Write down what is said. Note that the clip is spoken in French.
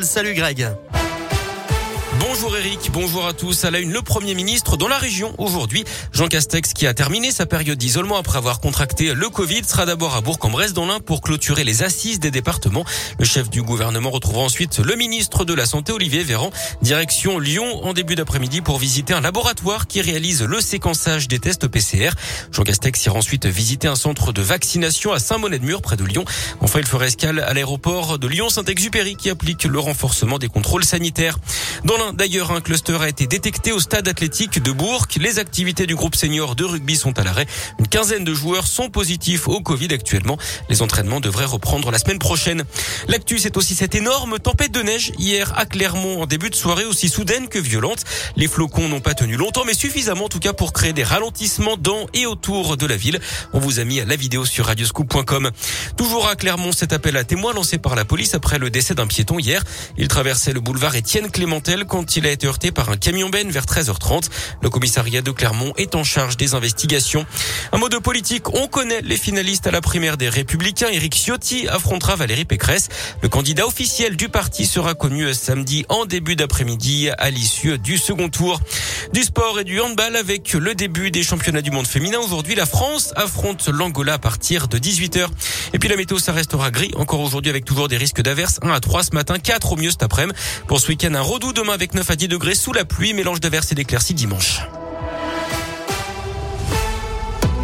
Salut Greg. Bonjour Eric, bonjour à tous. À la une, le Premier ministre dans la région aujourd'hui. Jean Castex, qui a terminé sa période d'isolement après avoir contracté le Covid, sera d'abord à Bourg-en-Bresse dans l'Ain pour clôturer les assises des départements. Le chef du gouvernement retrouvera ensuite le ministre de la Santé, Olivier Véran, direction Lyon en début d'après-midi pour visiter un laboratoire qui réalise le séquençage des tests PCR. Jean Castex ira ensuite visiter un centre de vaccination à Saint-Monnet-de-Mur près de Lyon. Enfin, il fera escale à l'aéroport de Lyon-Saint-Exupéry qui applique le renforcement des contrôles sanitaires. Dans D'ailleurs, un cluster a été détecté au stade athlétique de Bourg. Les activités du groupe senior de rugby sont à l'arrêt. Une quinzaine de joueurs sont positifs au Covid actuellement. Les entraînements devraient reprendre la semaine prochaine. L'actu, c'est aussi cette énorme tempête de neige hier à Clermont en début de soirée aussi soudaine que violente. Les flocons n'ont pas tenu longtemps, mais suffisamment en tout cas pour créer des ralentissements dans et autour de la ville. On vous a mis la vidéo sur radioscoop.com. Toujours à Clermont, cet appel à témoins lancé par la police après le décès d'un piéton hier. Il traversait le boulevard Étienne Clémentel quand il a été heurté par un camion ben vers 13h30. Le commissariat de Clermont est en charge des investigations. Un mot de politique, on connaît les finalistes à la primaire des Républicains. Éric Ciotti affrontera Valérie Pécresse. Le candidat officiel du parti sera connu samedi en début d'après-midi à l'issue du second tour. Du sport et du handball avec le début des championnats du monde féminin. Aujourd'hui, la France affronte l'Angola à partir de 18h. Et puis la météo, ça restera gris encore aujourd'hui avec toujours des risques d'averses. 1 à 3 ce matin, 4 au mieux cet après-midi. Pour ce week-end, un redout demain avec 9 à 10 degrés sous la pluie, mélange d'averses et d'éclaircies dimanche.